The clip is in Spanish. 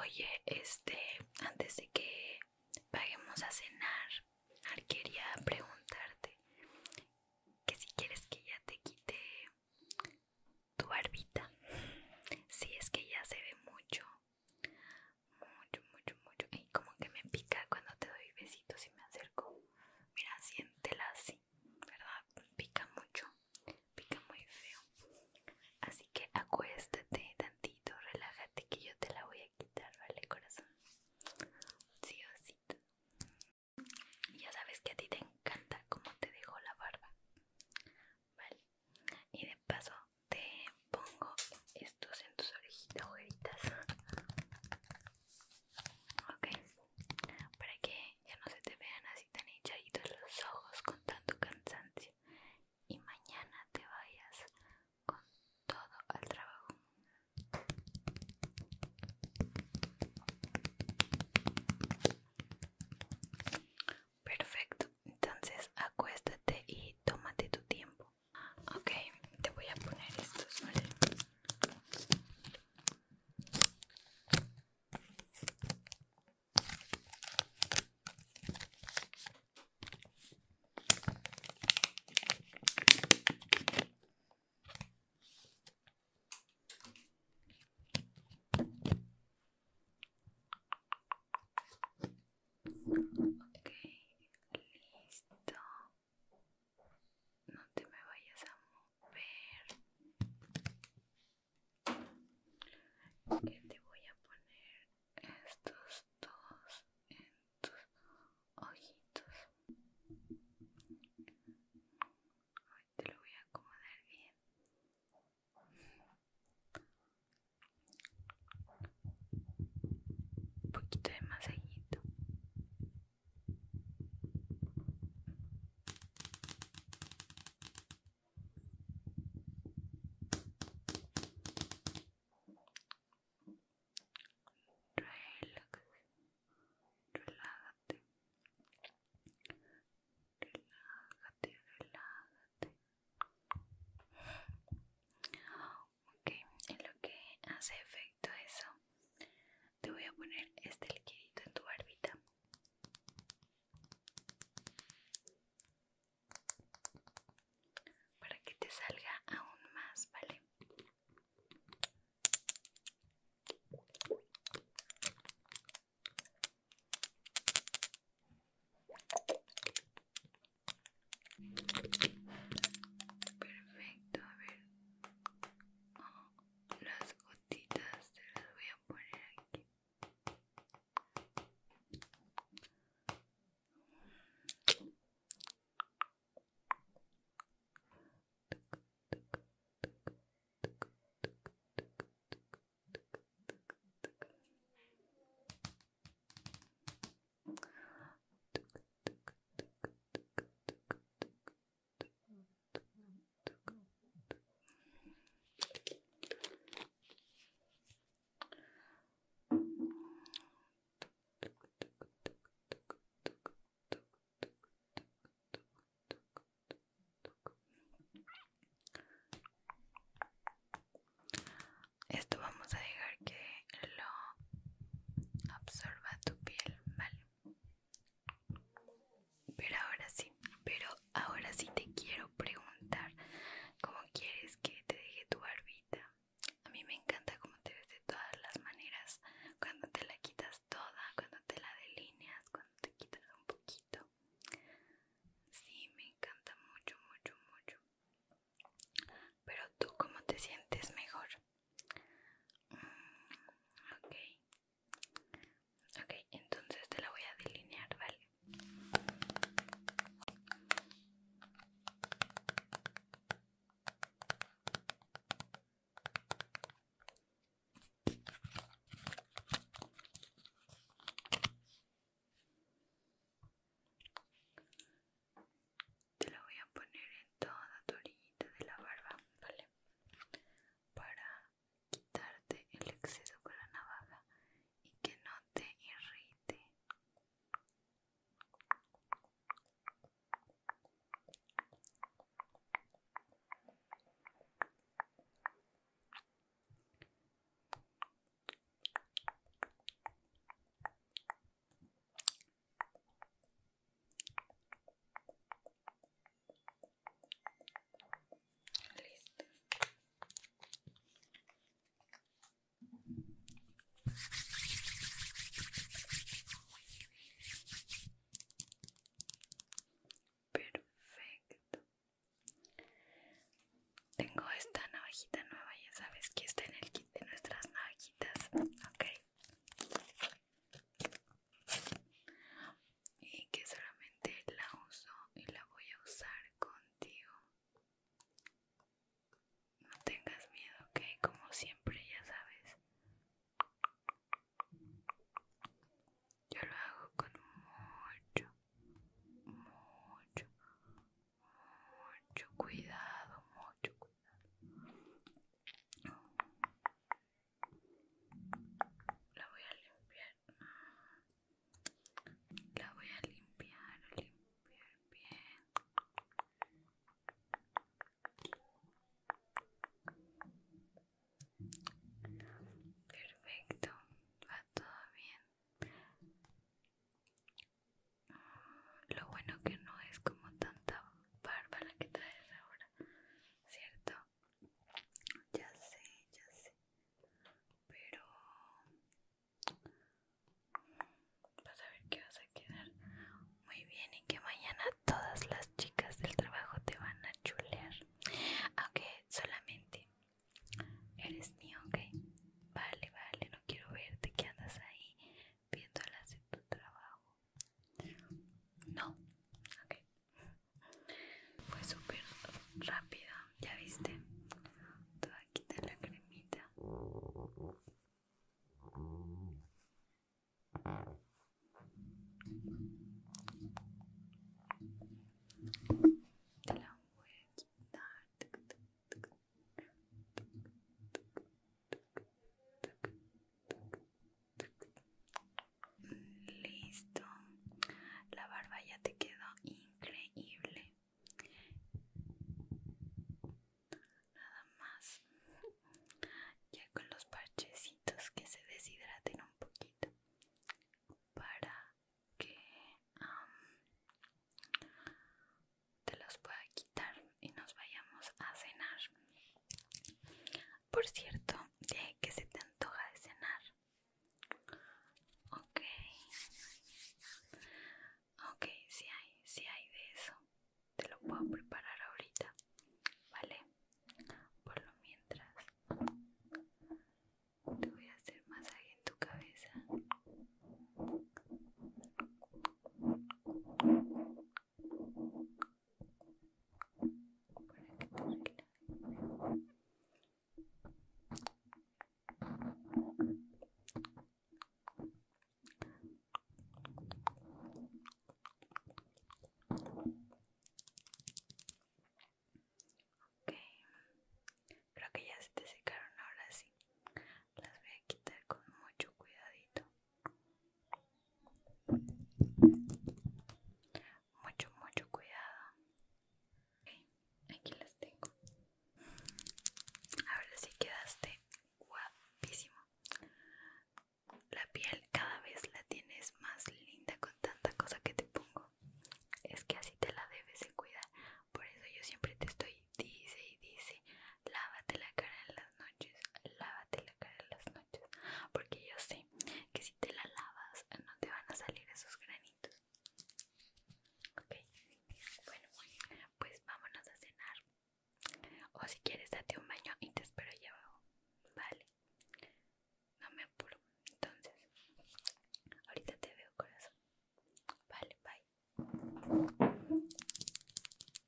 oye, este, antes de que paguemos a cenar, quería preguntar